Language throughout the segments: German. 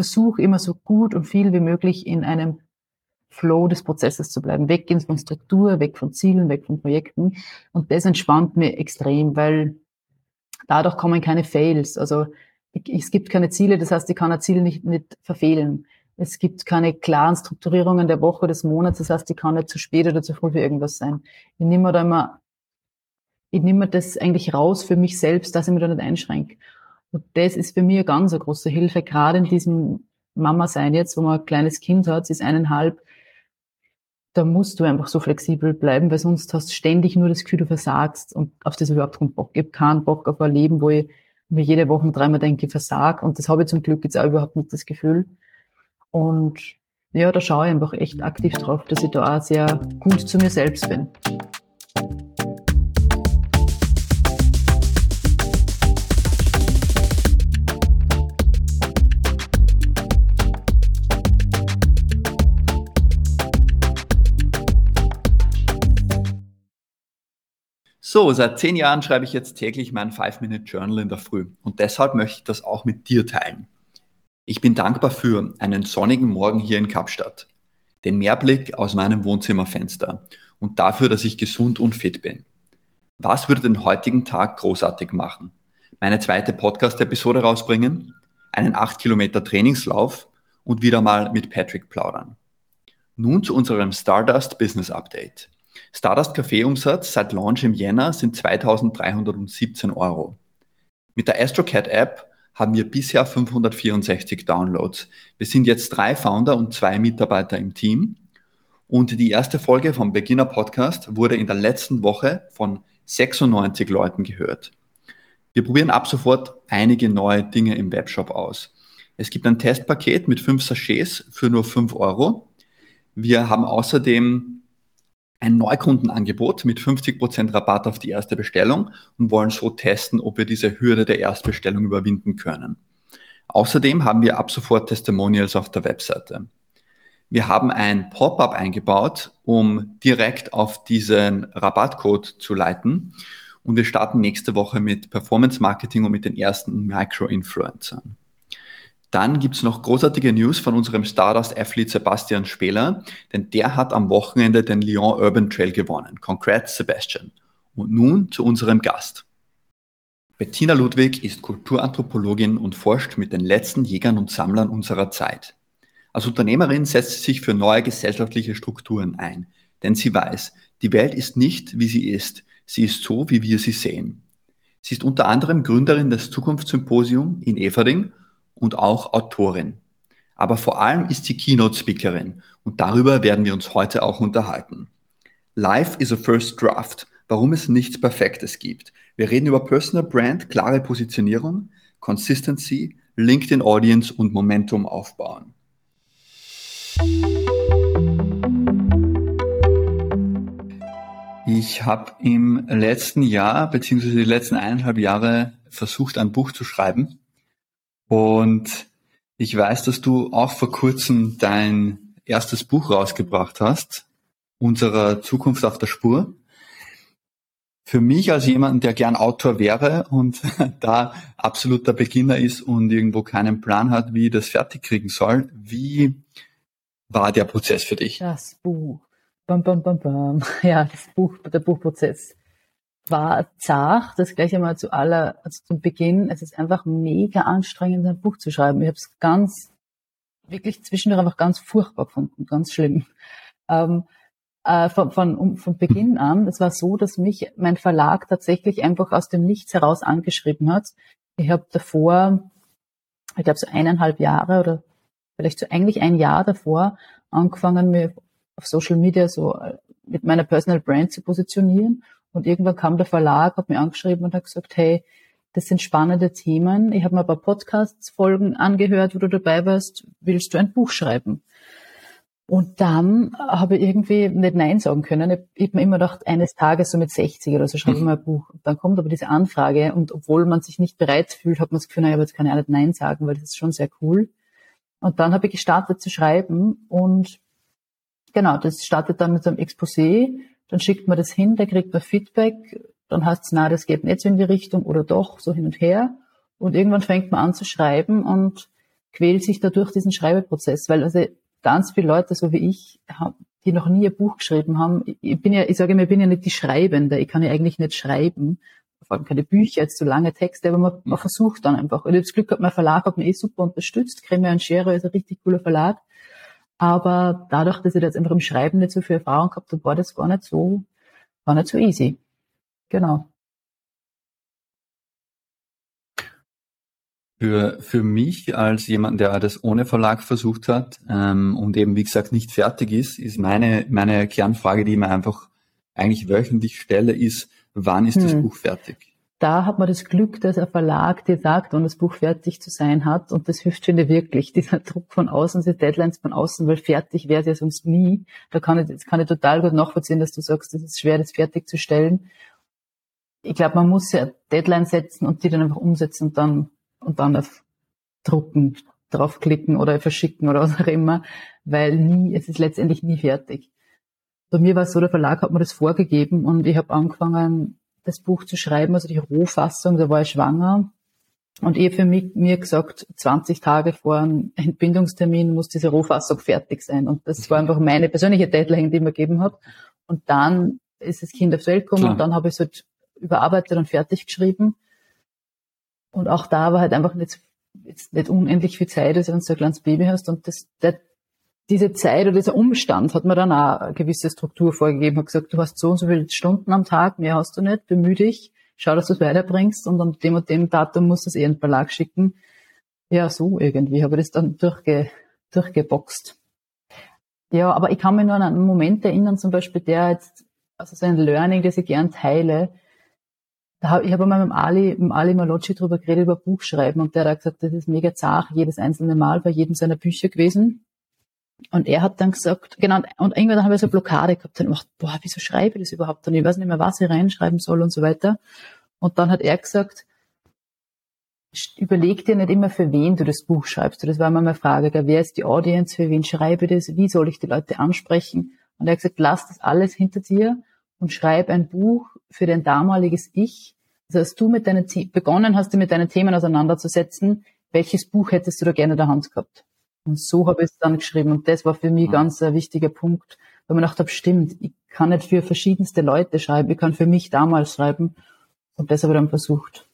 versuche immer so gut und viel wie möglich in einem Flow des Prozesses zu bleiben. Weggehen von Struktur, weg von Zielen, weg von Projekten. Und das entspannt mir extrem, weil dadurch kommen keine Fails. Also es gibt keine Ziele, das heißt, ich kann ein Ziel nicht, nicht verfehlen. Es gibt keine klaren Strukturierungen der Woche, des Monats, das heißt, ich kann nicht zu spät oder zu früh für irgendwas sein. Ich nehme da immer, ich nehme das eigentlich raus für mich selbst, dass ich mich da nicht einschränke. Und das ist für mich eine ganz große Hilfe, gerade in diesem Mama-Sein jetzt, wo man ein kleines Kind hat, sie ist eineinhalb, da musst du einfach so flexibel bleiben, weil sonst hast du ständig nur das Gefühl, du versagst und auf das überhaupt keinen Bock. Ich habe keinen Bock auf ein Leben, wo ich mir jede Woche dreimal denke, ich versag und das habe ich zum Glück jetzt auch überhaupt nicht das Gefühl. Und ja, da schaue ich einfach echt aktiv drauf, dass ich da auch sehr gut zu mir selbst bin. So, seit zehn Jahren schreibe ich jetzt täglich mein Five-Minute-Journal in der Früh und deshalb möchte ich das auch mit dir teilen. Ich bin dankbar für einen sonnigen Morgen hier in Kapstadt, den Meerblick aus meinem Wohnzimmerfenster und dafür, dass ich gesund und fit bin. Was würde den heutigen Tag großartig machen? Meine zweite Podcast-Episode rausbringen, einen 8 Kilometer Trainingslauf und wieder mal mit Patrick plaudern. Nun zu unserem Stardust Business Update. Stardust Kaffeeumsatz seit Launch im Jänner sind 2317 Euro. Mit der AstroCat App haben wir bisher 564 Downloads. Wir sind jetzt drei Founder und zwei Mitarbeiter im Team. Und die erste Folge vom Beginner Podcast wurde in der letzten Woche von 96 Leuten gehört. Wir probieren ab sofort einige neue Dinge im Webshop aus. Es gibt ein Testpaket mit fünf Sachets für nur fünf Euro. Wir haben außerdem ein Neukundenangebot mit 50% Rabatt auf die erste Bestellung und wollen so testen, ob wir diese Hürde der Erstbestellung überwinden können. Außerdem haben wir ab sofort Testimonials auf der Webseite. Wir haben ein Pop-up eingebaut, um direkt auf diesen Rabattcode zu leiten. Und wir starten nächste Woche mit Performance Marketing und mit den ersten Micro-Influencern. Dann gibt's noch großartige News von unserem Stardust-Athlet Sebastian Spehler, denn der hat am Wochenende den Lyon Urban Trail gewonnen. Congrats, Sebastian. Und nun zu unserem Gast. Bettina Ludwig ist Kulturanthropologin und forscht mit den letzten Jägern und Sammlern unserer Zeit. Als Unternehmerin setzt sie sich für neue gesellschaftliche Strukturen ein, denn sie weiß, die Welt ist nicht, wie sie ist, sie ist so, wie wir sie sehen. Sie ist unter anderem Gründerin des Zukunftssymposium in Everding und auch Autorin. Aber vor allem ist sie Keynote-Speakerin und darüber werden wir uns heute auch unterhalten. Life is a first draft, warum es nichts Perfektes gibt. Wir reden über Personal Brand, klare Positionierung, Consistency, LinkedIn Audience und Momentum aufbauen. Ich habe im letzten Jahr beziehungsweise die letzten eineinhalb Jahre versucht, ein Buch zu schreiben und ich weiß, dass du auch vor kurzem dein erstes Buch rausgebracht hast, unserer Zukunft auf der Spur. Für mich als jemand, der gern Autor wäre und da absoluter Beginner ist und irgendwo keinen Plan hat, wie das fertig kriegen soll, wie war der Prozess für dich? Das Buch. Bam, bam, bam, bam. Ja, das Buch, der Buchprozess war zart, das gleich einmal zu aller, also zum Beginn. Es ist einfach mega anstrengend, ein Buch zu schreiben. Ich habe es ganz, wirklich zwischendurch einfach ganz furchtbar gefunden, ganz schlimm. Ähm, äh, von, von, von Beginn an, es war so, dass mich mein Verlag tatsächlich einfach aus dem Nichts heraus angeschrieben hat. Ich habe davor, ich glaube so eineinhalb Jahre oder vielleicht so eigentlich ein Jahr davor angefangen, mir auf Social Media so äh, mit meiner Personal Brand zu positionieren und irgendwann kam der Verlag, hat mir angeschrieben und hat gesagt, hey, das sind spannende Themen. Ich habe mir ein paar Podcasts-Folgen angehört, wo du dabei warst. Willst du ein Buch schreiben? Und dann habe ich irgendwie nicht Nein sagen können. Ich habe mir immer gedacht, eines Tages so mit 60 oder so schreibe ich mal ein Buch. Und dann kommt aber diese Anfrage und obwohl man sich nicht bereit fühlt, hat man das Gefühl, naja, aber jetzt kann ich auch nicht Nein sagen, weil das ist schon sehr cool. Und dann habe ich gestartet zu schreiben und genau, das startet dann mit so einem Exposé dann schickt man das hin, da kriegt man Feedback, dann heißt es, na, das geht nicht so in die Richtung oder doch, so hin und her. Und irgendwann fängt man an zu schreiben und quält sich dadurch diesen Schreibeprozess, weil also ganz viele Leute, so wie ich, die noch nie ein Buch geschrieben haben, ich bin ja, ich sage immer, ich bin ja nicht die Schreibende, ich kann ja eigentlich nicht schreiben, vor allem keine Bücher, jetzt so lange Texte, aber man, man versucht dann einfach. Und ich habe das Glück gehabt, mein Verlag hat mich eh super unterstützt, Creme und Schere ist ein richtig cooler Verlag. Aber dadurch, dass ich jetzt einfach im Schreiben nicht so viel Erfahrung gehabt habe, war das gar nicht so, war nicht so easy. Genau. Für, für mich als jemand, der das ohne Verlag versucht hat ähm, und eben, wie gesagt, nicht fertig ist, ist meine, meine Kernfrage, die ich mir einfach eigentlich wöchentlich stelle, ist, wann ist hm. das Buch fertig? Da hat man das Glück, dass ein Verlag dir sagt, wann das Buch fertig zu sein hat. Und das hilft, finde ich, wirklich. Dieser Druck von außen, diese Deadlines von außen, weil fertig wäre es ja sonst nie. Da kann ich, das kann ich total gut nachvollziehen, dass du sagst, es ist schwer, das fertigzustellen. Ich glaube, man muss ja Deadlines setzen und die dann einfach umsetzen und dann und dann auf Drucken draufklicken oder verschicken oder was auch immer, weil nie, es ist letztendlich nie fertig. Bei mir war es so, der Verlag hat mir das vorgegeben und ich habe angefangen, das Buch zu schreiben, also die Rohfassung, da war ich schwanger. Und ich habe für mich, mir gesagt, 20 Tage vor einem Entbindungstermin muss diese Rohfassung fertig sein. Und das war einfach meine persönliche Deadline, die ich mir gegeben habe. Und dann ist das Kind aufs Welt gekommen Klar. und dann habe ich es halt überarbeitet und fertig geschrieben. Und auch da war halt einfach nicht, jetzt nicht unendlich viel Zeit, also wenn du ein kleines Baby hast. Und das, der, diese Zeit oder dieser Umstand hat mir dann auch eine gewisse Struktur vorgegeben, hat gesagt, du hast so und so viele Stunden am Tag, mehr hast du nicht, bemühe dich, schau, dass du es weiterbringst und an dem und dem Datum musst du es eh in den Verlag schicken. Ja, so irgendwie habe ich das dann durchge, durchgeboxt. Ja, aber ich kann mich nur an einen Moment erinnern, zum Beispiel der jetzt, also so ein Learning, das ich gern teile, da hab, ich habe einmal mit Ali, mit Ali Malocci drüber geredet, über Buchschreiben und der hat gesagt, das ist mega zart, jedes einzelne Mal bei jedem seiner Bücher gewesen. Und er hat dann gesagt, genau, und irgendwann habe ich so eine Blockade gehabt, dann gedacht, boah, wieso schreibe ich das überhaupt? Und ich weiß nicht mehr, was ich reinschreiben soll und so weiter. Und dann hat er gesagt, überleg dir nicht immer, für wen du das Buch schreibst. Das war immer meine Frage, wer ist die Audience, für wen schreibe ich das, wie soll ich die Leute ansprechen? Und er hat gesagt, lass das alles hinter dir und schreib ein Buch für dein damaliges Ich. Also als du mit deinen begonnen hast, mit deinen Themen auseinanderzusetzen, welches Buch hättest du da gerne in der Hand gehabt? Und so habe ich es dann geschrieben. Und das war für mich mhm. ganz ein wichtiger Punkt, weil man gedacht habe, stimmt, ich kann nicht für verschiedenste Leute schreiben, ich kann für mich damals schreiben. Und das habe ich dann versucht.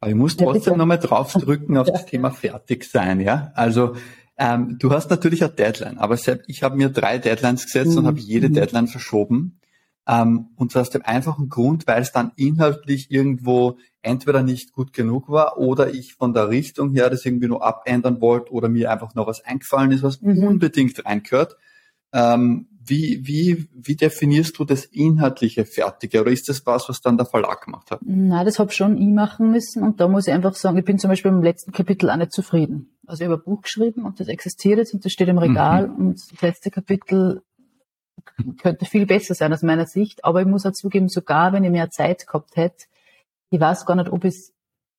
Aber ich muss trotzdem ja, nochmal draufdrücken auf das Thema fertig sein, ja. Also ähm, du hast natürlich eine Deadline, aber ich habe mir drei Deadlines gesetzt mhm. und habe jede mhm. Deadline verschoben. Ähm, und zwar aus dem einfachen Grund, weil es dann inhaltlich irgendwo entweder nicht gut genug war oder ich von der Richtung her das irgendwie nur abändern wollte oder mir einfach noch was eingefallen ist, was mhm. unbedingt reinkört. Ähm, wie, wie, wie definierst du das inhaltliche Fertige? Oder ist das was, was dann der Verlag gemacht hat? Nein, das habe schon ich machen müssen. Und da muss ich einfach sagen, ich bin zum Beispiel im letzten Kapitel auch nicht zufrieden. Also ich habe ein Buch geschrieben und das existiert jetzt und das steht im Regal. Mhm. Und das letzte Kapitel könnte viel besser sein aus meiner Sicht. Aber ich muss auch zugeben, sogar wenn ich mehr Zeit gehabt hätte, ich weiß gar nicht, ob ich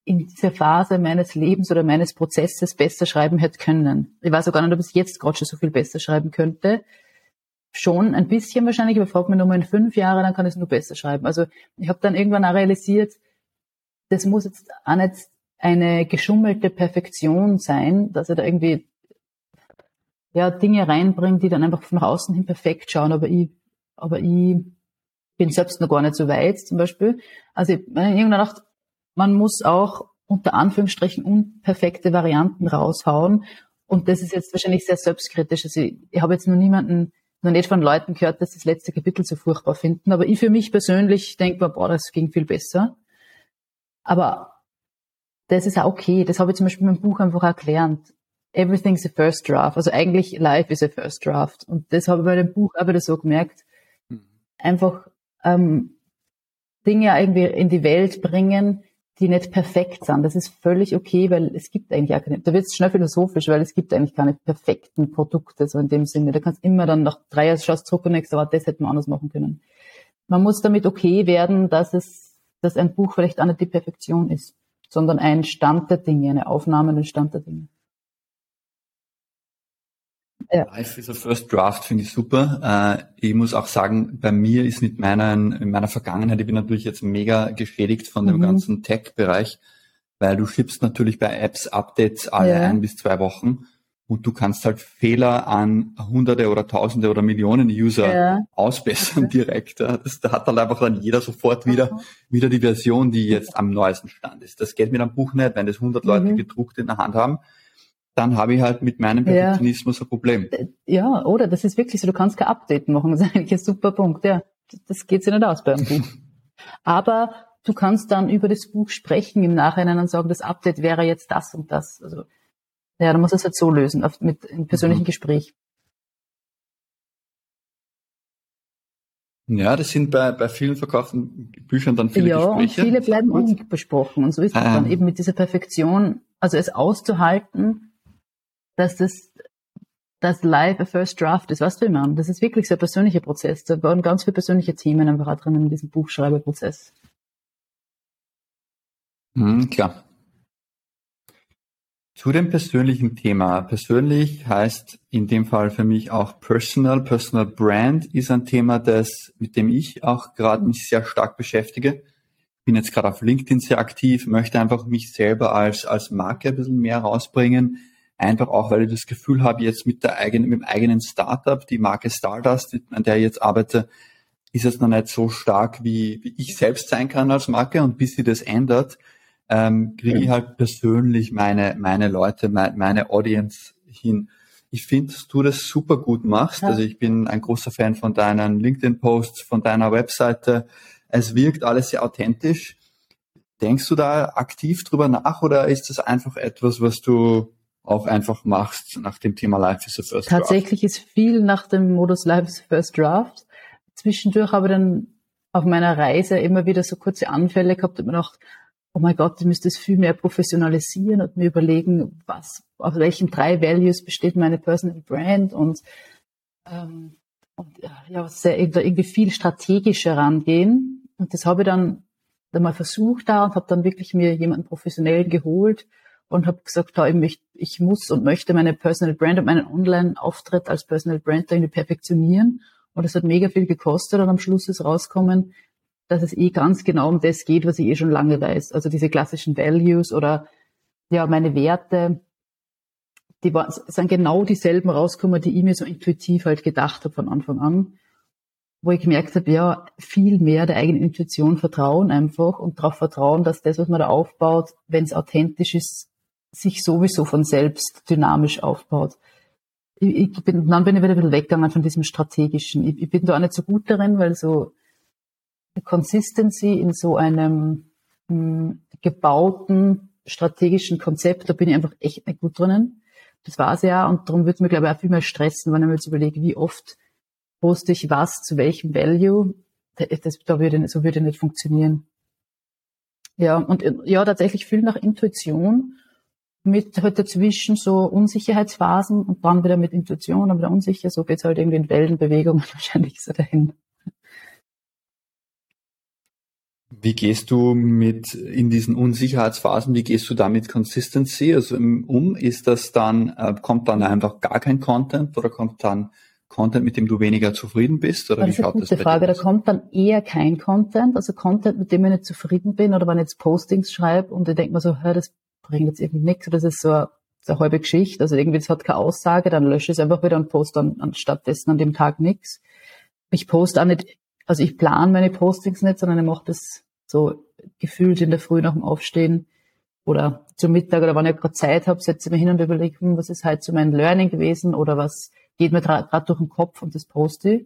in dieser Phase meines Lebens oder meines Prozesses besser schreiben hätte können. Ich weiß auch gar nicht, ob ich jetzt gerade schon so viel besser schreiben könnte. Schon ein bisschen wahrscheinlich, aber frag mich nochmal in fünf Jahren, dann kann ich es nur besser schreiben. Also ich habe dann irgendwann auch realisiert, das muss jetzt auch nicht eine geschummelte Perfektion sein, dass er da irgendwie ja, Dinge reinbringt, die dann einfach nach außen hin perfekt schauen, aber ich, aber ich bin selbst noch gar nicht so weit, zum Beispiel. Also ich habe irgendwann gedacht, man muss auch unter Anführungsstrichen unperfekte Varianten raushauen. Und das ist jetzt wahrscheinlich sehr selbstkritisch. Also ich, ich habe jetzt noch niemanden, noch nicht von Leuten gehört, dass das letzte Kapitel so furchtbar finden. Aber ich für mich persönlich denke mir, boah, das ging viel besser. Aber das ist auch okay. Das habe ich zum Beispiel in meinem Buch einfach erklärt. Everything's a first draft. Also eigentlich life is a first draft. Und das habe ich bei dem Buch wieder so gemerkt. Mhm. Einfach ähm, Dinge irgendwie in die Welt bringen, die nicht perfekt sind. Das ist völlig okay, weil es gibt eigentlich auch keine, da wird es schnell philosophisch, weil es gibt eigentlich keine perfekten Produkte, so in dem Sinne. Da kannst immer dann nach drei Jahren schaust zurück und denkst, aber das hätten wir anders machen können. Man muss damit okay werden, dass es, dass ein Buch vielleicht auch nicht die Perfektion ist, sondern ein Stand der Dinge, eine Aufnahme, ein Stand der Dinge. Ja. Life is a First Draft finde ich super. Äh, ich muss auch sagen, bei mir ist mit meiner, in meiner Vergangenheit, ich bin natürlich jetzt mega geschädigt von dem mhm. ganzen Tech-Bereich. weil du schiebst natürlich bei Apps Updates alle ja. ein bis zwei Wochen und du kannst halt Fehler an Hunderte oder Tausende oder Millionen User ja. ausbessern okay. direkt. Das, da hat dann einfach dann jeder sofort wieder, okay. wieder die Version, die jetzt am neuesten Stand ist. Das geht mit einem Buch nicht, wenn das 100 Leute mhm. gedruckt in der Hand haben. Dann habe ich halt mit meinem Perfektionismus ja. ein Problem. Äh, ja, oder? Das ist wirklich so, du kannst kein Update machen. Das ist eigentlich ein super Punkt. Ja, das geht sich nicht aus beim Buch. Aber du kannst dann über das Buch sprechen im Nachhinein und sagen, das Update wäre jetzt das und das. Also ja, dann muss es halt so lösen, auf, mit einem persönlichen mhm. Gespräch. Ja, das sind bei, bei vielen verkauften Büchern dann viele ja, Gespräche. Ja, viele bleiben unbesprochen. Und so ist es ah. dann eben mit dieser Perfektion, also es auszuhalten, dass das das live a first draft ist, was du immer. Das ist wirklich so ein persönlicher Prozess. Da waren ganz viele persönliche Themen einfach drin in diesem Buchschreibeprozess. Mhm, klar. Zu dem persönlichen Thema. Persönlich heißt in dem Fall für mich auch Personal. Personal Brand ist ein Thema, das, mit dem ich auch gerade mich sehr stark beschäftige. Bin jetzt gerade auf LinkedIn sehr aktiv, möchte einfach mich selber als, als Marke ein bisschen mehr rausbringen. Einfach auch, weil ich das Gefühl habe, jetzt mit der eigenen, mit dem eigenen Startup, die Marke Stardust, an der ich jetzt arbeite, ist es noch nicht so stark, wie, wie ich selbst sein kann als Marke. Und bis sie das ändert, ähm, kriege ich halt persönlich meine, meine Leute, meine, meine Audience hin. Ich finde, dass du das super gut machst. Ja. Also ich bin ein großer Fan von deinen LinkedIn-Posts, von deiner Webseite. Es wirkt alles sehr authentisch. Denkst du da aktiv drüber nach oder ist das einfach etwas, was du auch einfach machst nach dem Thema Life is the First Draft? Tatsächlich ist viel nach dem Modus Life is the First Draft. Zwischendurch habe ich dann auf meiner Reise immer wieder so kurze Anfälle gehabt und mir gedacht, oh mein Gott, ich müsste es viel mehr professionalisieren und mir überlegen, was, auf welchen drei Values besteht meine Personal Brand und, ähm, und ja, sehr, irgendwie viel strategischer rangehen. Und das habe ich dann, dann mal versucht da und habe dann wirklich mir jemanden professionell geholt und habe gesagt, ich, möchte, ich muss und möchte meine Personal Brand und meinen Online-Auftritt als Personal Brand irgendwie perfektionieren. Und es hat mega viel gekostet und am Schluss ist rauskommen, dass es eh ganz genau um das geht, was ich eh schon lange weiß. Also diese klassischen Values oder ja, meine Werte, die waren, sind genau dieselben rausgekommen, die ich mir so intuitiv halt gedacht habe von Anfang an. Wo ich gemerkt habe, ja, viel mehr der eigenen Intuition vertrauen einfach und darauf vertrauen, dass das, was man da aufbaut, wenn es authentisch ist, sich sowieso von selbst dynamisch aufbaut. Ich, bin, dann bin ich wieder ein bisschen weggegangen von diesem strategischen. Ich, ich bin da auch nicht so gut darin, weil so Consistency in so einem mh, hm, gebauten strategischen Konzept, da bin ich einfach echt nicht gut drinnen. Das war's ja und darum wird es mir, glaube ich, auch viel mehr stressen, wenn ich mir jetzt überlege, wie oft poste ich was zu welchem Value. Das, da würde, so würde nicht funktionieren. Ja, und ja, tatsächlich viel nach Intuition mit halt dazwischen so Unsicherheitsphasen und dann wieder mit Intuition, dann wieder unsicher, so geht's halt irgendwie in Wellenbewegungen wahrscheinlich so dahin. Wie gehst du mit in diesen Unsicherheitsphasen, wie gehst du da mit Consistency also um? Ist das dann, äh, kommt dann einfach gar kein Content oder kommt dann Content, mit dem du weniger zufrieden bist? Oder das wie schaut ist eine gute Frage. Da kommt dann eher kein Content, also Content, mit dem ich nicht zufrieden bin oder wenn ich jetzt Postings schreibe und ich denke mir so, hör, das bringt jetzt irgendwie nichts das ist so eine, so eine halbe Geschichte, also irgendwie das hat keine Aussage, dann lösche ich es einfach wieder und poste dann anstatt dessen an dem Tag nichts. Ich poste auch nicht also ich plane meine Postings nicht, sondern ich mache das so gefühlt in der Früh nach dem Aufstehen oder zum Mittag oder wann ich gerade Zeit habe, setze ich mich hin und überlege, hm, was ist halt so mein Learning gewesen oder was geht mir gerade durch den Kopf und das poste ich.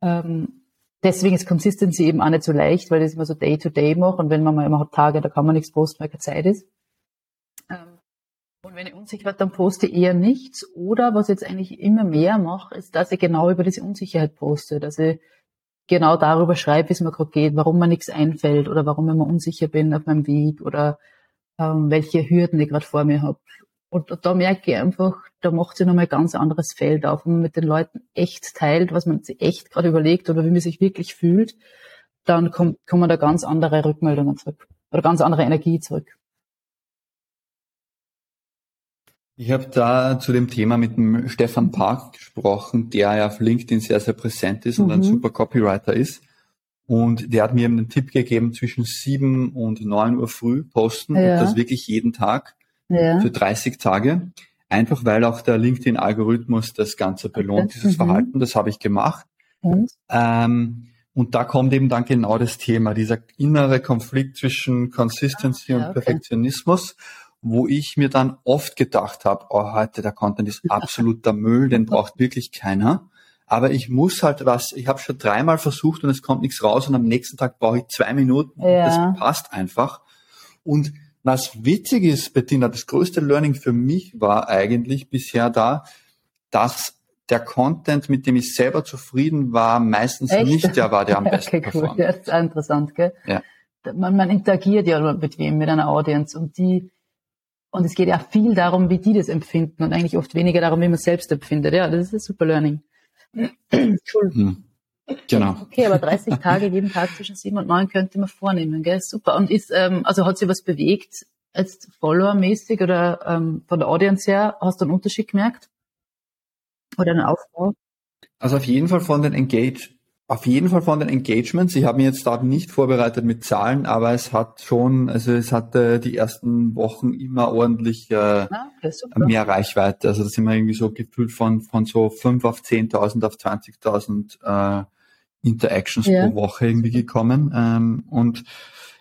Ähm, deswegen ist Consistency eben auch nicht so leicht, weil das immer so Day-to-Day mache und wenn man mal immer hat Tage, da kann man nichts posten, weil keine Zeit ist. Und wenn ich unsicher dann poste ich eher nichts. Oder was ich jetzt eigentlich immer mehr mache, ist, dass ich genau über diese Unsicherheit poste, dass ich genau darüber schreibe, wie es mir gerade geht, warum mir nichts einfällt oder warum ich mir unsicher bin auf meinem Weg oder ähm, welche Hürden ich gerade vor mir habe. Und, und da merke ich einfach, da macht sich nochmal ein ganz anderes Feld auf, wenn man mit den Leuten echt teilt, was man sich echt gerade überlegt oder wie man sich wirklich fühlt, dann kommt, kommen da ganz andere Rückmeldungen zurück oder ganz andere Energie zurück. Ich habe da zu dem Thema mit dem Stefan Park gesprochen, der ja auf LinkedIn sehr, sehr präsent ist und ein mhm. super Copywriter ist. Und der hat mir einen Tipp gegeben, zwischen 7 und 9 Uhr früh posten. Ja. Und das wirklich jeden Tag ja. für 30 Tage. Einfach weil auch der LinkedIn-Algorithmus das Ganze belohnt, okay. dieses mhm. Verhalten. Das habe ich gemacht. Und? Ähm, und da kommt eben dann genau das Thema, dieser innere Konflikt zwischen Consistency ah, ja, und Perfektionismus, wo ich mir dann oft gedacht habe, oh, heute der Content ist absoluter Müll, den braucht wirklich keiner. Aber ich muss halt was, ich habe schon dreimal versucht und es kommt nichts raus und am nächsten Tag brauche ich zwei Minuten. Ja. Das passt einfach. Und was witzig ist, Bettina, das größte Learning für mich war eigentlich bisher da, dass der Content, mit dem ich selber zufrieden war, meistens Echt? nicht der war, der am besten okay, cool. Ja, das ist interessant, gell? Ja. Man, man interagiert ja mit wem, mit einer Audience und die, und es geht ja viel darum, wie die das empfinden und eigentlich oft weniger darum, wie man selbst empfindet. Ja, das ist ein super Learning. Entschuldigung. Hm. Genau. Okay, aber 30 Tage, jeden Tag zwischen sieben und neun könnte man vornehmen, gell? Super. Und ist, ähm, also hat sich was bewegt, als Follower-mäßig oder ähm, von der Audience her? Hast du einen Unterschied gemerkt? Oder einen Aufbau? Also auf jeden Fall von den Engage, auf jeden Fall von den Engagements. Ich habe mich jetzt da nicht vorbereitet mit Zahlen, aber es hat schon, also es hatte die ersten Wochen immer ordentlich äh, ah, mehr Reichweite. Also da sind wir irgendwie so gefühlt von, von so fünf auf 10.000 auf 20.000 äh, Interactions ja. pro Woche irgendwie gekommen. Ähm, und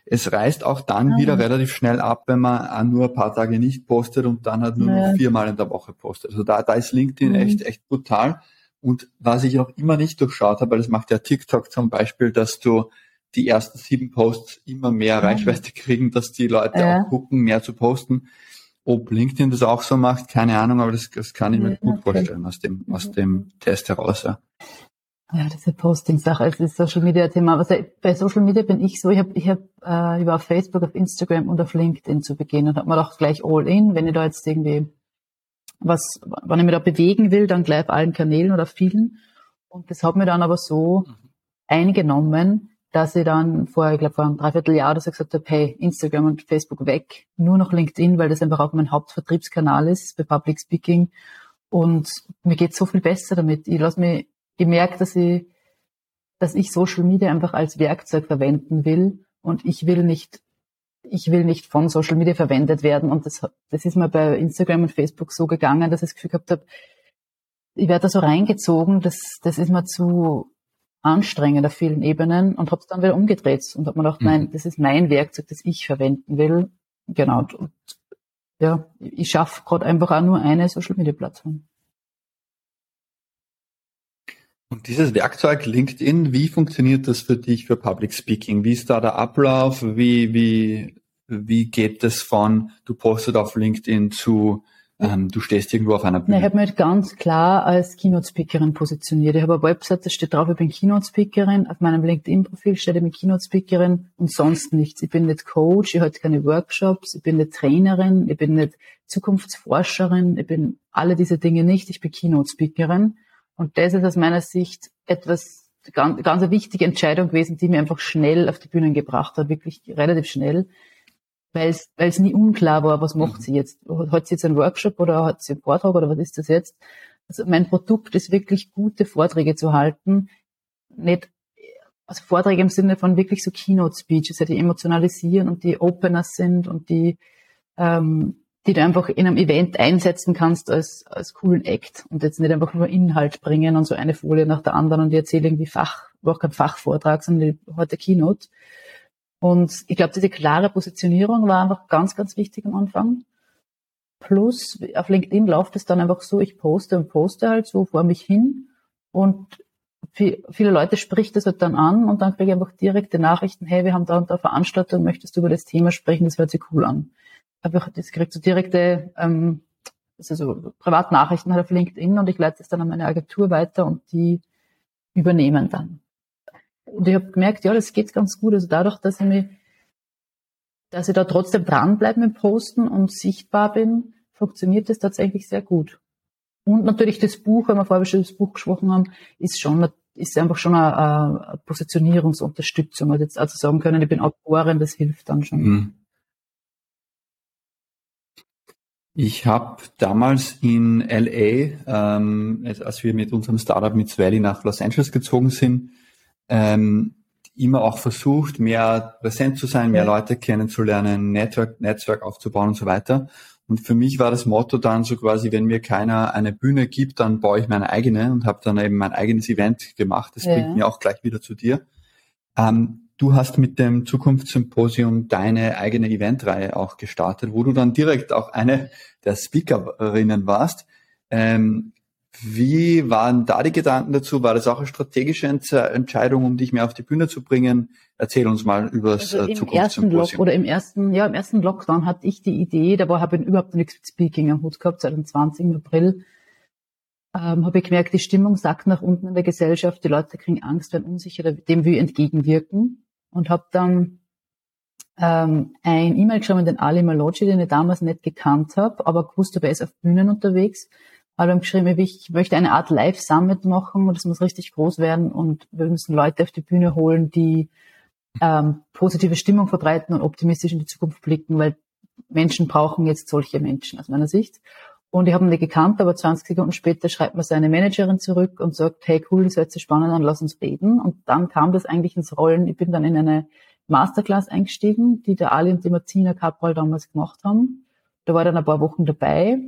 es reißt auch dann ah, wieder relativ schnell ab, wenn man nur ein paar Tage nicht postet und dann halt nur ja. noch viermal in der Woche postet. Also da, da ist LinkedIn mhm. echt, echt brutal. Und was ich auch immer nicht durchschaut habe, weil das macht ja TikTok zum Beispiel, dass du die ersten sieben Posts immer mehr mhm. Reichweite kriegen, dass die Leute ja. auch gucken, mehr zu posten. Ob LinkedIn das auch so macht, keine Ahnung, aber das, das kann ich mir ja, gut okay. vorstellen aus dem, aus mhm. dem Test heraus. Ja. Ja, diese Posting-Sache, es ist Social Media-Thema. Also bei Social Media bin ich so, ich habe ich hab, äh, über auf Facebook, auf Instagram und auf LinkedIn zu Beginn und habe mir doch gleich all in, wenn ich da jetzt irgendwie was, wenn ich mich da bewegen will, dann gleich auf allen Kanälen oder vielen. Und das hat mir dann aber so mhm. eingenommen, dass ich dann vor, ich glaube, vor einem Dreivierteljahr oder so gesagt habe, hey, Instagram und Facebook weg, nur noch LinkedIn, weil das einfach auch mein Hauptvertriebskanal ist für Public Speaking. Und mir geht so viel besser damit. Ich lasse mich gemerkt, dass ich, dass ich Social Media einfach als Werkzeug verwenden will und ich will nicht, ich will nicht von Social Media verwendet werden und das, das ist mir bei Instagram und Facebook so gegangen, dass ich das Gefühl gehabt habe, ich werde da so reingezogen, das, das ist mir zu anstrengend auf vielen Ebenen und habe es dann wieder umgedreht und habe mir gedacht, mhm. nein, das ist mein Werkzeug, das ich verwenden will. Genau. Und, ja, ich schaffe gerade einfach auch nur eine Social Media Plattform. Und dieses Werkzeug LinkedIn, wie funktioniert das für dich für Public Speaking? Wie ist da der Ablauf? Wie, wie, wie geht das von, du postest auf LinkedIn zu, ähm, du stehst irgendwo auf einer Bühne? ich habe mich halt ganz klar als Keynote-Speakerin positioniert. Ich habe eine Website, da steht drauf, ich bin Keynote-Speakerin. Auf meinem LinkedIn-Profil steht ich bin Keynote-Speakerin und sonst nichts. Ich bin nicht Coach, ich halte keine Workshops, ich bin nicht Trainerin, ich bin nicht Zukunftsforscherin, ich bin alle diese Dinge nicht. Ich bin Keynote-Speakerin. Und das ist aus meiner Sicht etwas, ganz, ganz eine wichtige Entscheidung gewesen, die mir einfach schnell auf die Bühnen gebracht hat, wirklich relativ schnell, weil es, weil es nie unklar war, was macht mhm. sie jetzt? Hat sie jetzt einen Workshop oder hat sie einen Vortrag oder was ist das jetzt? Also mein Produkt ist wirklich gute Vorträge zu halten, nicht also Vorträge im Sinne von wirklich so Keynote-Speeches, die emotionalisieren und die Opener sind und die ähm, die du einfach in einem Event einsetzen kannst als, als coolen Act und jetzt nicht einfach nur Inhalt bringen und so eine Folie nach der anderen und die erzähle irgendwie Fach, auch kein Fachvortrag, sondern heute Keynote. Und ich glaube, diese klare Positionierung war einfach ganz, ganz wichtig am Anfang. Plus, auf LinkedIn läuft es dann einfach so, ich poste und poste halt so vor mich hin und viele Leute spricht das halt dann an und dann kriege ich einfach direkte Nachrichten, hey, wir haben da und da Veranstaltung, möchtest du über das Thema sprechen, das hört sich cool an einfach, das kriegt so direkte, ähm, also so Privatnachrichten halt auf LinkedIn und ich leite es dann an meine Agentur weiter und die übernehmen dann. Und ich habe gemerkt, ja, das geht ganz gut. Also dadurch, dass ich mich, dass ich da trotzdem dranbleibe mit Posten und sichtbar bin, funktioniert das tatsächlich sehr gut. Und natürlich das Buch, wenn wir vorher schon das Buch gesprochen haben, ist schon, ist einfach schon eine, eine Positionierungsunterstützung. Also jetzt also sagen können, ich bin Autorin, das hilft dann schon. Mhm. Ich habe damals in LA, ähm, als wir mit unserem Startup mit Swelly nach Los Angeles gezogen sind, ähm, immer auch versucht, mehr präsent zu sein, mehr Leute kennenzulernen, Network, Netzwerk aufzubauen und so weiter. Und für mich war das Motto dann so quasi, wenn mir keiner eine Bühne gibt, dann baue ich meine eigene und habe dann eben mein eigenes Event gemacht. Das ja. bringt mir auch gleich wieder zu dir. Ähm, du hast mit dem Zukunftssymposium deine eigene Eventreihe auch gestartet, wo du dann direkt auch eine der Speakerinnen warst. Ähm, wie waren da die Gedanken dazu? War das auch eine strategische Entscheidung, um dich mehr auf die Bühne zu bringen? Erzähl uns mal über das also äh, im ersten Lock oder im ersten, ja, im ersten Lockdown hatte ich die Idee, da habe ich überhaupt nichts mit Speaking am Hut gehabt, 2020 im April, ähm, habe ich gemerkt, die Stimmung sackt nach unten in der Gesellschaft, die Leute kriegen Angst, werden unsicher, dem will ich entgegenwirken und habe dann ähm, ein E-Mail geschrieben an den Ali Maloggi, den ich damals nicht gekannt habe, aber gewusst habe, er ist auf Bühnen unterwegs habe ihm geschrieben, ich möchte eine Art Live-Summit machen und das muss richtig groß werden und wir müssen Leute auf die Bühne holen, die ähm, positive Stimmung verbreiten und optimistisch in die Zukunft blicken, weil Menschen brauchen jetzt solche Menschen aus meiner Sicht. Und ich habe ihn nicht gekannt, aber 20 Sekunden später schreibt mir seine Managerin zurück und sagt, hey cool, das hört sich spannend an, lass uns reden. Und dann kam das eigentlich ins Rollen. Ich bin dann in eine Masterclass eingestiegen, die der Ali und die Martina Kapral damals gemacht haben. Da war dann ein paar Wochen dabei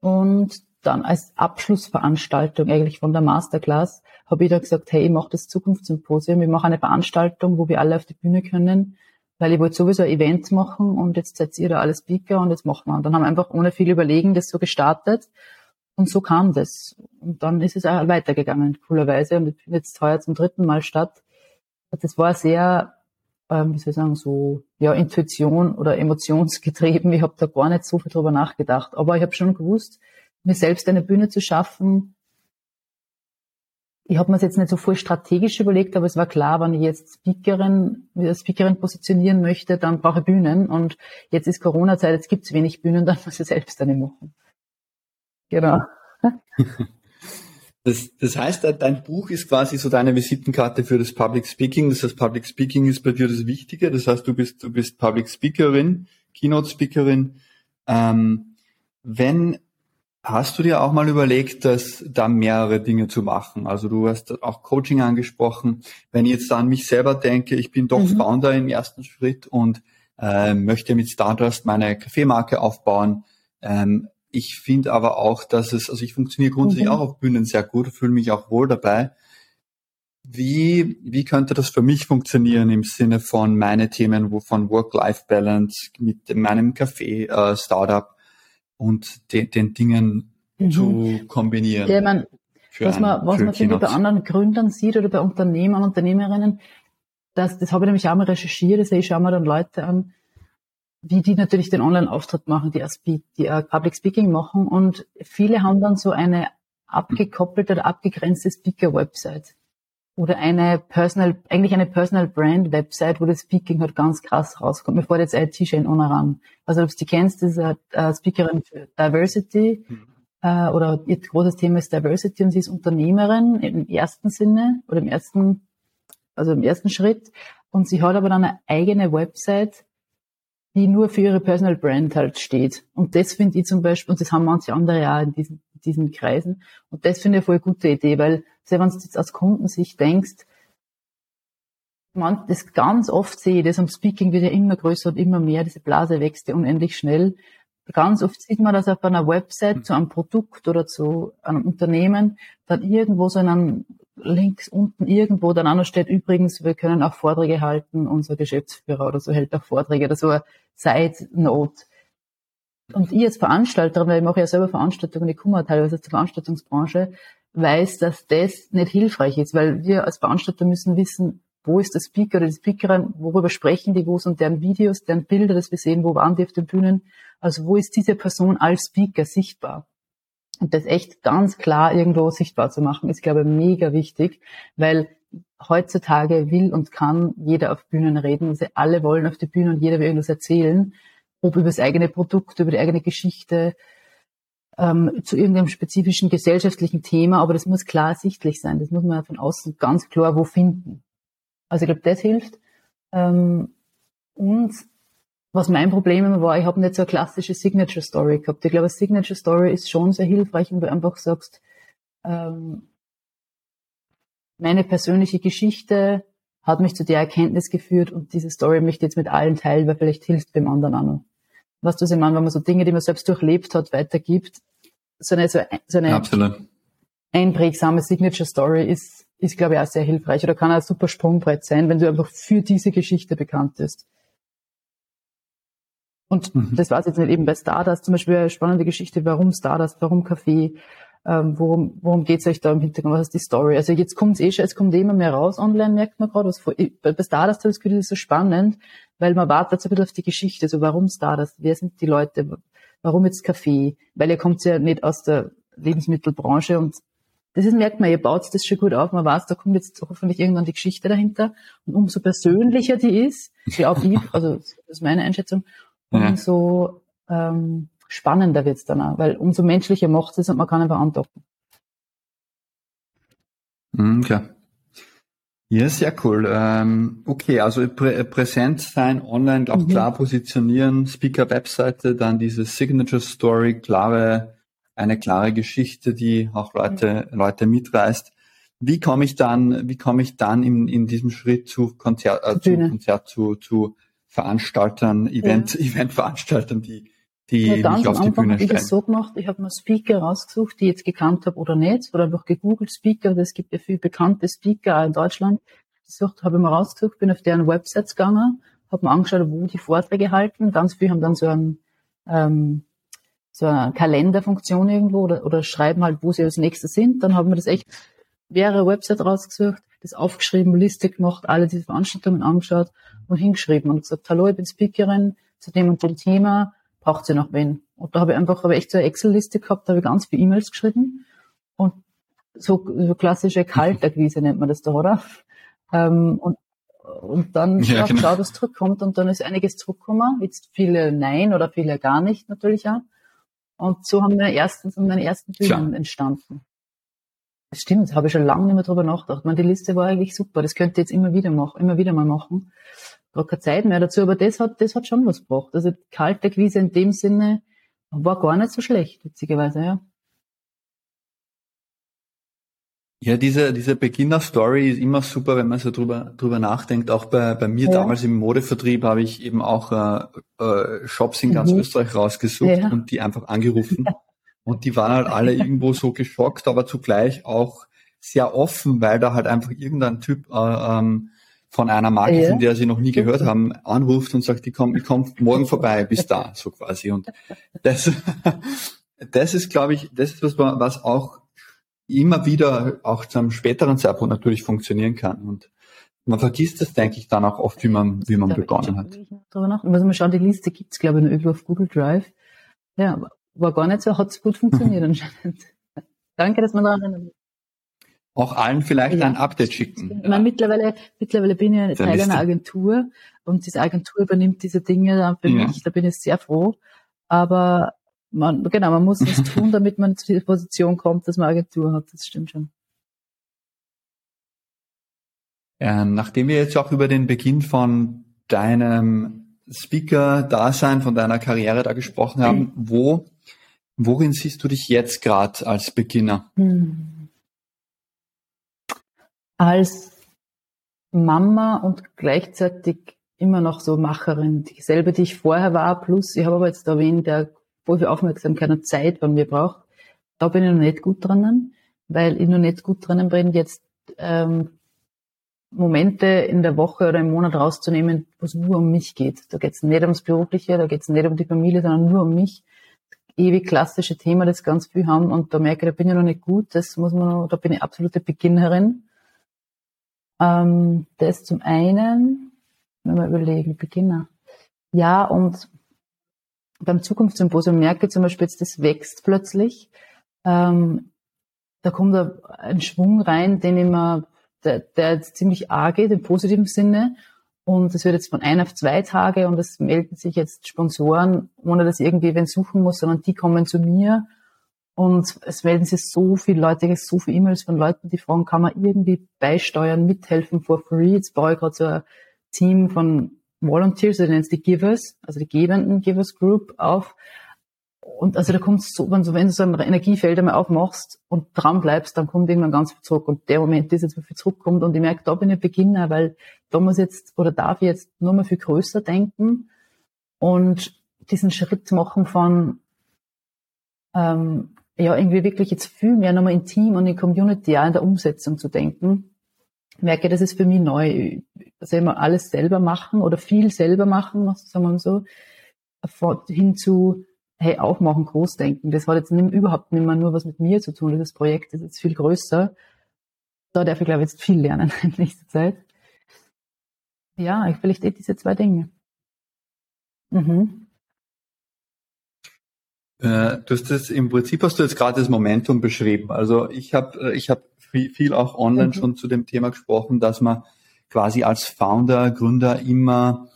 und dann als Abschlussveranstaltung eigentlich von der Masterclass habe ich da gesagt, hey, ich mache das Zukunftssymposium, ich mache eine Veranstaltung, wo wir alle auf die Bühne können, weil ich wollte sowieso ein Event machen und jetzt seid ihr da alle Speaker und jetzt machen wir. Und dann haben wir einfach ohne viel Überlegen das so gestartet und so kam das. Und dann ist es auch weitergegangen, coolerweise. Und jetzt heuer zum dritten Mal statt. Das war sehr, ähm, wie soll ich sagen, so ja, Intuition oder emotionsgetrieben. Ich habe da gar nicht so viel drüber nachgedacht. Aber ich habe schon gewusst, mir selbst eine Bühne zu schaffen. Ich habe mir es jetzt nicht so voll strategisch überlegt, aber es war klar, wenn ich jetzt Speakerin, als Speakerin positionieren möchte, dann brauche ich Bühnen. Und jetzt ist Corona-Zeit, jetzt gibt es wenig Bühnen, dann muss ich selbst eine machen. Genau. Das, das heißt, dein Buch ist quasi so deine Visitenkarte für das Public Speaking. Das heißt, Public Speaking ist bei dir das Wichtige. Das heißt, du bist, du bist Public Speakerin, Keynote Speakerin. Ähm, wenn Hast du dir auch mal überlegt, dass da mehrere Dinge zu machen? Also du hast auch Coaching angesprochen. Wenn ich jetzt an mich selber denke, ich bin doch mhm. Founder im ersten Schritt und äh, möchte mit Stardust meine Kaffeemarke aufbauen. Ähm, ich finde aber auch, dass es, also ich funktioniere grundsätzlich mhm. auch auf Bühnen sehr gut, fühle mich auch wohl dabei. Wie, wie könnte das für mich funktionieren im Sinne von meine Themen, wo von Work-Life-Balance mit meinem Café, äh, und de, den Dingen mhm. zu kombinieren? Ja, man, was man, was man finde bei anderen Gründern sieht oder bei Unternehmern, Unternehmerinnen, das, das habe ich nämlich auch mal recherchiert, das ich schaue mir dann Leute an, wie die natürlich den Online-Auftritt machen, die, die, die Public Speaking machen. Und viele haben dann so eine abgekoppelte oder abgegrenzte Speaker-Website. Oder eine Personal, eigentlich eine Personal Brand Website, wo das Speaking halt ganz krass rauskommt. Mir fällt jetzt IT-Shane ohne ran. Also, ob du die kennst, ist eine uh, Speakerin für Diversity. Mhm. Uh, oder ihr großes Thema ist Diversity und sie ist Unternehmerin im ersten Sinne oder im ersten, also im ersten Schritt. Und sie hat aber dann eine eigene Website, die nur für ihre Personal Brand halt steht. Und das finde ich zum Beispiel, und das haben manche andere ja in diesen, in diesen Kreisen. Und das finde ich voll eine gute Idee, weil, wenn du jetzt aus Kundensicht denkst, man, das ganz oft sehe ich, das am Speaking wird ja immer größer und immer mehr, diese Blase wächst ja unendlich schnell. Ganz oft sieht man das auf einer Website zu einem Produkt oder zu einem Unternehmen, dann irgendwo so in einem links unten irgendwo dann auch noch steht, übrigens, wir können auch Vorträge halten, unser Geschäftsführer oder so hält auch Vorträge oder so eine Side Note. Und ich als Veranstalterin, weil ich mache ja selber Veranstaltungen, ich komme teilweise aus der Veranstaltungsbranche, weiß, dass das nicht hilfreich ist, weil wir als Veranstalter müssen wissen, wo ist der Speaker oder die Speakerin, worüber sprechen die, wo sind deren Videos, deren Bilder, dass wir sehen, wo waren die auf den Bühnen, also wo ist diese Person als Speaker sichtbar. Und das echt ganz klar irgendwo sichtbar zu machen, ist, glaube ich, mega wichtig, weil heutzutage will und kann jeder auf Bühnen reden. Also alle wollen auf die Bühne und jeder will irgendwas erzählen, ob über das eigene Produkt, über die eigene Geschichte, ähm, zu irgendeinem spezifischen gesellschaftlichen Thema, aber das muss klar ersichtlich sein. Das muss man von außen ganz klar wo finden. Also ich glaube, das hilft. Ähm, und was mein Problem immer war, ich habe nicht so eine klassische Signature Story gehabt. Ich glaube, eine Signature Story ist schon sehr hilfreich, wenn du einfach sagst, ähm, meine persönliche Geschichte, hat mich zu der Erkenntnis geführt und diese Story möchte ich jetzt mit allen teilen, weil vielleicht hilft dem anderen auch noch. Was du, ich meine, wenn man so Dinge, die man selbst durchlebt hat, weitergibt, so eine, so eine Absolut. einprägsame Signature Story ist, ist, glaube ich, auch sehr hilfreich oder kann auch ein super Sprungbrett sein, wenn du einfach für diese Geschichte bekannt bist. Und mhm. das war es jetzt nicht eben bei Stardust, zum Beispiel eine spannende Geschichte, warum Stardust, warum Kaffee, ähm, worum, worum geht's euch da im Hintergrund, was ist die Story? Also jetzt kommt's eh schon, es kommt eh immer mehr raus online, merkt man gerade. Bei, bei Stardust habe ich das Gefühl, das ist so spannend, weil man wartet so ein bisschen auf die Geschichte, so warum Stardust, wer sind die Leute, warum jetzt Kaffee? Weil ihr kommt ja nicht aus der Lebensmittelbranche und das ist, merkt man, ihr baut das schon gut auf, man weiß, da kommt jetzt hoffentlich irgendwann die Geschichte dahinter. Und umso persönlicher die ist, wie auch ich, also das ist meine Einschätzung, umso ähm, spannender wird's dann auch, weil umso menschlicher macht es und man kann einfach andocken. Mhm, klar. Ja, sehr cool. Ähm, okay, also prä präsent sein, online auch mhm. klar positionieren, Speaker-Webseite, dann diese Signature Story, klare, eine klare Geschichte, die auch Leute, mhm. Leute mitreißt. Wie komme ich dann, wie komme ich dann in, in diesem Schritt zu Konzert, äh, zu Konzert, zu, zu Veranstaltern, Event, ja. Eventveranstaltern, die die ja, ganz auf am Anfang habe ich das so gemacht, ich habe mir Speaker rausgesucht, die ich jetzt gekannt habe oder nicht, oder einfach gegoogelt Speaker, es gibt ja viele bekannte Speaker auch in Deutschland. Gesucht, habe ich mir rausgesucht, bin auf deren Websites gegangen, habe mir angeschaut, wo die Vorträge halten. Ganz viele haben dann so ein ähm, so eine Kalenderfunktion irgendwo oder, oder schreiben halt, wo sie als nächstes sind. Dann haben wir das echt mehrere Websites rausgesucht, das aufgeschrieben, Liste gemacht, alle diese Veranstaltungen angeschaut und hingeschrieben und gesagt, hallo, ich bin Speakerin zu dem und dem Thema braucht sie noch wen. Und da habe ich einfach habe echt so eine Excel-Liste gehabt, da habe ich ganz viele E-Mails geschrieben und so, so klassische Kaltakquise nennt man das da, oder? Ähm, und, und dann ja, genau. schau, dass zurückkommt und dann ist einiges zurückgekommen. Jetzt viele Nein oder viele gar nicht natürlich auch. Und so haben meine ersten, meine ersten Bühnen entstanden. Das stimmt, habe ich schon lange nicht mehr drüber nachgedacht. Man, die Liste war eigentlich super. Das könnte ich jetzt immer wieder machen, immer wieder mal machen gar keine Zeit mehr dazu, aber das hat, das hat schon was gebracht. Also Kaltakquise in dem Sinne war gar nicht so schlecht, witzigerweise, ja. Ja, diese, diese Beginner-Story ist immer super, wenn man so drüber, drüber nachdenkt. Auch bei, bei mir ja. damals im Modevertrieb habe ich eben auch äh, äh, Shops in ganz mhm. Österreich rausgesucht ja. und die einfach angerufen. Und die waren halt alle irgendwo so geschockt, aber zugleich auch sehr offen, weil da halt einfach irgendein Typ äh, ähm, von einer Marke, ja. von der sie noch nie gehört haben, anruft und sagt, ich komme ich komm morgen vorbei, bis da, so quasi. Und das, das ist, glaube ich, das ist was, was auch immer wieder auch zu einem späteren Zeitpunkt natürlich funktionieren kann. Und man vergisst das, denke ich, dann auch oft, wie man, wie man begonnen hat. Drüber nach. Muss man schauen, die Liste gibt's glaube ich, noch irgendwo auf Google Drive. Ja, war gar nicht so, hat's gut funktioniert anscheinend. Danke, dass man daran erinnert auch allen vielleicht ja. ein Update schicken. Ich meine, mittlerweile, mittlerweile bin ich Teil einer Agentur und diese Agentur übernimmt diese Dinge dann für ja. mich, da bin ich sehr froh. Aber man, genau, man muss was tun, damit man zu dieser Position kommt, dass man Agentur hat, das stimmt schon. Ähm, nachdem wir jetzt auch über den Beginn von deinem Speaker-Dasein, von deiner Karriere da gesprochen haben, mhm. wo, worin siehst du dich jetzt gerade als Beginner? Mhm als Mama und gleichzeitig immer noch so Macherin, dieselbe, die ich vorher war, plus ich habe aber jetzt erwähnt, der voll viel Aufmerksamkeit und Zeit von mir braucht. Da bin ich noch nicht gut drinnen, weil ich noch nicht gut drinnen bin, jetzt ähm, Momente in der Woche oder im Monat rauszunehmen, wo es nur um mich geht. Da geht es nicht ums Berufliche, da geht es nicht um die Familie, sondern nur um mich. Ewig klassische Thema, das ganz viel haben und da merke ich, da bin ich noch nicht gut, das muss man noch, da bin ich absolute Beginnerin ähm, das zum einen, wenn wir überlegen, Beginner. Ja, und beim Zukunftssymposium merke ich zum Beispiel jetzt, das wächst plötzlich. Ähm, da kommt ein Schwung rein, den immer, der, der jetzt ziemlich arg geht, im positiven Sinne. Und es wird jetzt von ein auf zwei Tage und es melden sich jetzt Sponsoren, ohne dass irgendwie wen suchen muss, sondern die kommen zu mir und es melden sich so viele Leute, so viele E-Mails von Leuten, die fragen, kann man irgendwie beisteuern, mithelfen for free? Jetzt baue ich gerade so ein Team von Volunteers, also nennt es die Givers, also die gebenden Givers Group auf. Und also da kommt so, wenn du, wenn du so ein Energiefeld einmal aufmachst und dran bleibst, dann kommt irgendwann ganz viel zurück. Und der Moment ist jetzt, wo viel zurückkommt. Und ich merke, da bin ich Beginner, weil da muss jetzt, oder darf ich jetzt nur mal viel größer denken und diesen Schritt machen von, ähm, ja, irgendwie wirklich jetzt viel mehr nochmal in Team und in Community, ja, in der Umsetzung zu denken. Merke, das ist für mich neu. Also immer alles selber machen oder viel selber machen, sagen wir mal so, hin zu, hey, aufmachen, großdenken. Das hat jetzt überhaupt nicht mehr nur was mit mir zu tun. Das Projekt ist jetzt viel größer. Da darf ich, glaube ich, jetzt viel lernen in nächster Zeit. Ja, ich vielleicht eh diese zwei Dinge. Mhm. Äh, du hast das im Prinzip hast du jetzt gerade das Momentum beschrieben. Also ich habe äh, ich habe viel, viel auch online mhm. schon zu dem Thema gesprochen, dass man quasi als Founder, Gründer immer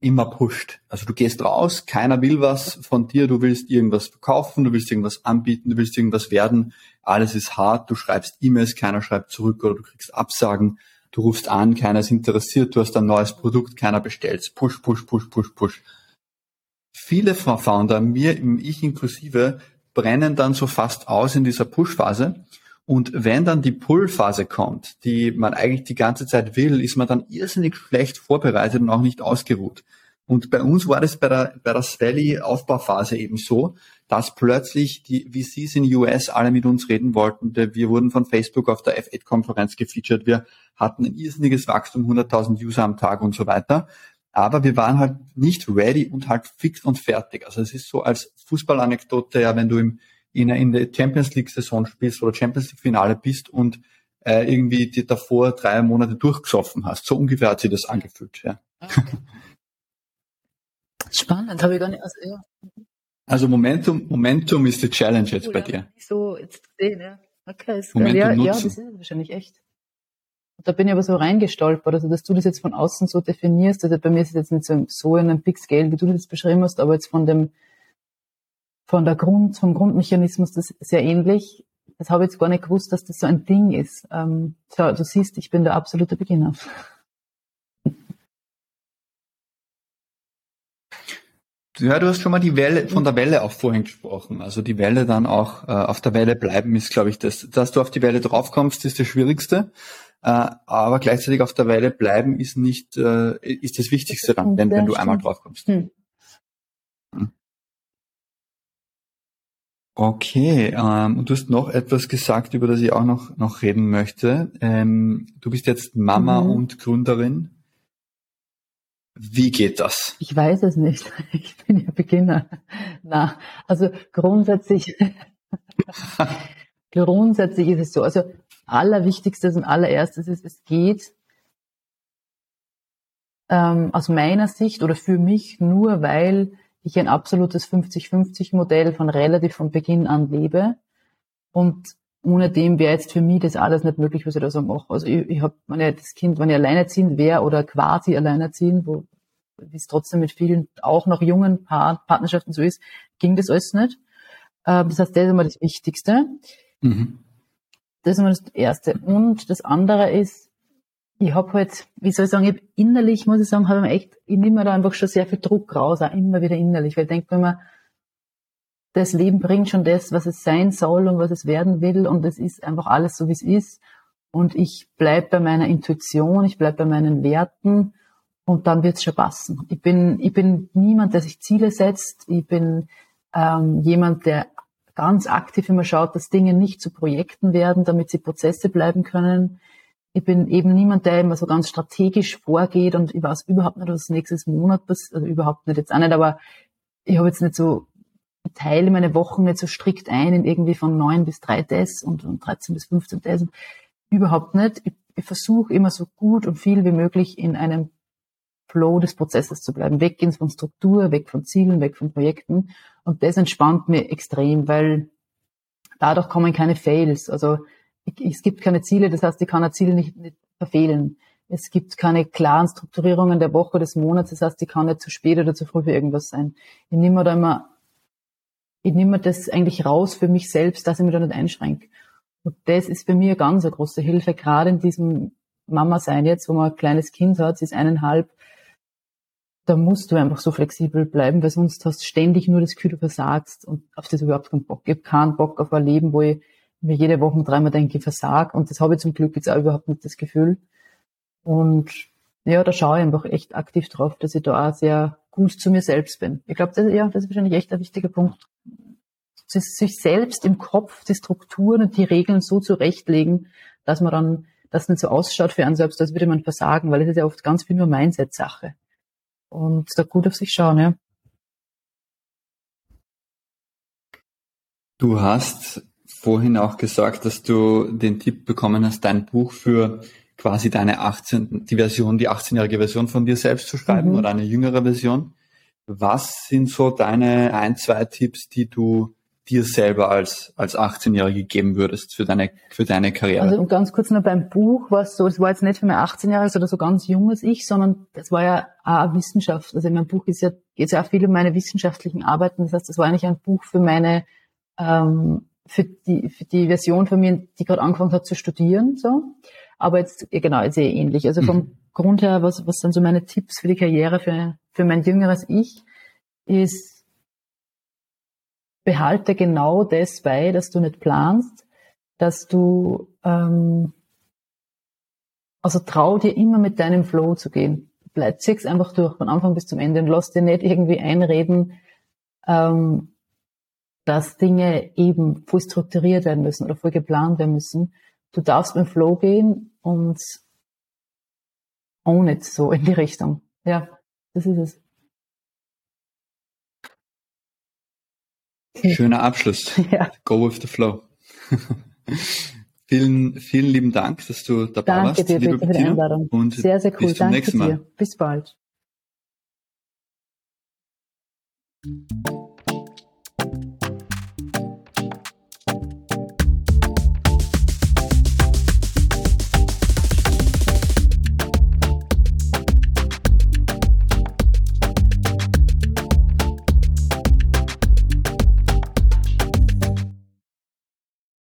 immer pusht. Also du gehst raus, keiner will was von dir, du willst irgendwas verkaufen, du willst irgendwas anbieten, du willst irgendwas werden, alles ist hart, du schreibst E-Mails, keiner schreibt zurück oder du kriegst Absagen, du rufst an, keiner ist interessiert, du hast ein neues Produkt, keiner bestellt. Push, push, push, push, push. Viele Founder, mir, ich inklusive, brennen dann so fast aus in dieser Push-Phase und wenn dann die Pull-Phase kommt, die man eigentlich die ganze Zeit will, ist man dann irrsinnig schlecht vorbereitet und auch nicht ausgeruht. Und bei uns war das bei der, bei der Valley-Aufbauphase eben so, dass plötzlich die VCs in US alle mit uns reden wollten. Wir wurden von Facebook auf der F8-Konferenz gefeatured. Wir hatten ein irrsinniges Wachstum, 100.000 User am Tag und so weiter. Aber wir waren halt nicht ready und halt fix und fertig. Also es ist so als Fußballanekdote, ja, wenn du im in, in der Champions League Saison spielst oder Champions League Finale bist und äh, irgendwie die davor drei Monate durchgesoffen hast. So ungefähr hat sich das angefühlt. Ja. Okay. Spannend, habe ich gar nicht. Also, ja. also Momentum, Momentum ist die Challenge jetzt oh, bei ja, dir. So jetzt sehen, ja. Okay, ist Momentum ja, ja, das ist wahrscheinlich echt. Da bin ich aber so reingestolpert, also dass du das jetzt von außen so definierst. Also bei mir ist es jetzt nicht so, so in einem Big Scale, wie du das beschrieben hast, aber jetzt von dem von der Grund, vom Grundmechanismus das sehr ähnlich. Das habe ich jetzt gar nicht gewusst, dass das so ein Ding ist. Ähm, tja, du siehst, ich bin der absolute Beginner. Ja, du hast schon mal die Welle, von der Welle auch vorhin gesprochen. Also die Welle dann auch äh, auf der Welle bleiben ist, glaube ich, das, dass du auf die Welle draufkommst, ist das Schwierigste. Äh, aber gleichzeitig auf der Welle bleiben ist nicht, äh, ist das Wichtigste dann, wenn, wenn du einmal draufkommst. Hm. hm. Okay, ähm, und du hast noch etwas gesagt, über das ich auch noch, noch reden möchte. Ähm, du bist jetzt Mama mhm. und Gründerin. Wie geht das? Ich weiß es nicht. Ich bin ja Beginner. Na, also grundsätzlich, grundsätzlich ist es so. Also allerwichtigstes und allererstes ist, es geht ähm, aus meiner Sicht oder für mich nur, weil ich ein absolutes 50-50-Modell von relativ von Beginn an lebe. Und ohne dem wäre jetzt für mich das alles nicht möglich, was ich da so mache. Also ich, ich habe, wenn ich das Kind, wenn ich alleinerziehend wäre oder quasi alleinerziehend, wo wie es trotzdem mit vielen auch noch jungen Paar, Partnerschaften so ist, ging das alles nicht. Äh, das heißt, das ist immer das Wichtigste. Mhm. Das ist immer das Erste. Und das andere ist, ich habe halt, wie soll ich sagen, ich innerlich, muss ich sagen, habe ich echt, ich nehme mir da einfach schon sehr viel Druck raus, auch immer wieder innerlich, weil ich denke immer, das Leben bringt schon das, was es sein soll und was es werden will und es ist einfach alles so, wie es ist und ich bleib bei meiner Intuition, ich bleib bei meinen Werten und dann wird's schon passen. Ich bin, ich bin niemand, der sich Ziele setzt, ich bin ähm, jemand, der ganz aktiv immer schaut, dass Dinge nicht zu Projekten werden, damit sie Prozesse bleiben können ich bin eben niemand, der immer so ganz strategisch vorgeht und ich weiß überhaupt nicht, was nächstes Monat passiert, also überhaupt nicht jetzt auch nicht, aber ich habe jetzt nicht so, ich teile meine Wochen nicht so strikt ein in irgendwie von neun bis drei Tests und, und 13 bis 15 Tests. Überhaupt nicht. Ich, ich versuche immer so gut und viel wie möglich in einem Flow des Prozesses zu bleiben. Weggehen von Struktur, weg von Zielen, weg von Projekten. Und das entspannt mir extrem, weil dadurch kommen keine Fails. Also es gibt keine Ziele, das heißt, ich kann ein Ziel nicht, nicht verfehlen. Es gibt keine klaren Strukturierungen der Woche, des Monats, das heißt, ich kann nicht zu spät oder zu früh für irgendwas sein. Ich nehme da immer, ich nehme das eigentlich raus für mich selbst, dass ich mich da nicht einschränke. Und das ist für mich eine ganz eine große Hilfe, gerade in diesem Mama sein jetzt, wo man ein kleines Kind hat, sie ist eineinhalb. Da musst du einfach so flexibel bleiben, weil sonst hast du ständig nur das Gefühl, du versagst und auf das überhaupt keinen Bock. Ich habe keinen Bock auf ein Leben, wo ich mir jede Woche dreimal denke, ich versag und das habe ich zum Glück jetzt auch überhaupt nicht das Gefühl. Und ja, da schaue ich einfach echt aktiv drauf, dass ich da auch sehr gut zu mir selbst bin. Ich glaube, das, ja, das ist wahrscheinlich echt ein wichtiger Punkt. Sich selbst im Kopf die Strukturen und die Regeln so zurechtlegen, dass man dann das nicht so ausschaut für einen selbst, als würde man versagen, weil es ist ja oft ganz viel nur Mindset-Sache. Und da gut auf sich schauen, ja. Du hast vorhin auch gesagt, dass du den Tipp bekommen hast, dein Buch für quasi deine 18, die Version, die 18-jährige Version von dir selbst zu schreiben mhm. oder eine jüngere Version. Was sind so deine ein, zwei Tipps, die du dir selber als, als 18-Jährige geben würdest für deine, für deine Karriere? Also ganz kurz noch beim Buch war es so, es war jetzt nicht für mein 18-jähriges oder so ganz junges Ich, sondern das war ja auch Wissenschaft. Also in meinem Buch ist ja, geht ja auch viel um meine wissenschaftlichen Arbeiten. Das heißt, das war eigentlich ein Buch für meine, ähm, für die, für die Version von mir, die gerade angefangen hat zu studieren, so. Aber jetzt, genau, ist eh ähnlich. Also vom mhm. Grund her, was, was sind so meine Tipps für die Karriere für, für mein jüngeres Ich, ist, behalte genau das bei, dass du nicht planst, dass du, ähm, also trau dir immer mit deinem Flow zu gehen. Bleib, zieh's einfach durch, von Anfang bis zum Ende und lass dir nicht irgendwie einreden, ähm, dass Dinge eben voll strukturiert werden müssen oder voll geplant werden müssen. Du darfst mit dem Flow gehen und own it so in die Richtung. Ja, das ist es. Schöner Abschluss. Ja. Go with the flow. vielen, vielen lieben Dank, dass du dabei Danke warst. Danke dir bitte für die Einladung. Und sehr, sehr cool. Bis zum Danke nächsten Mal. Dir. Bis bald.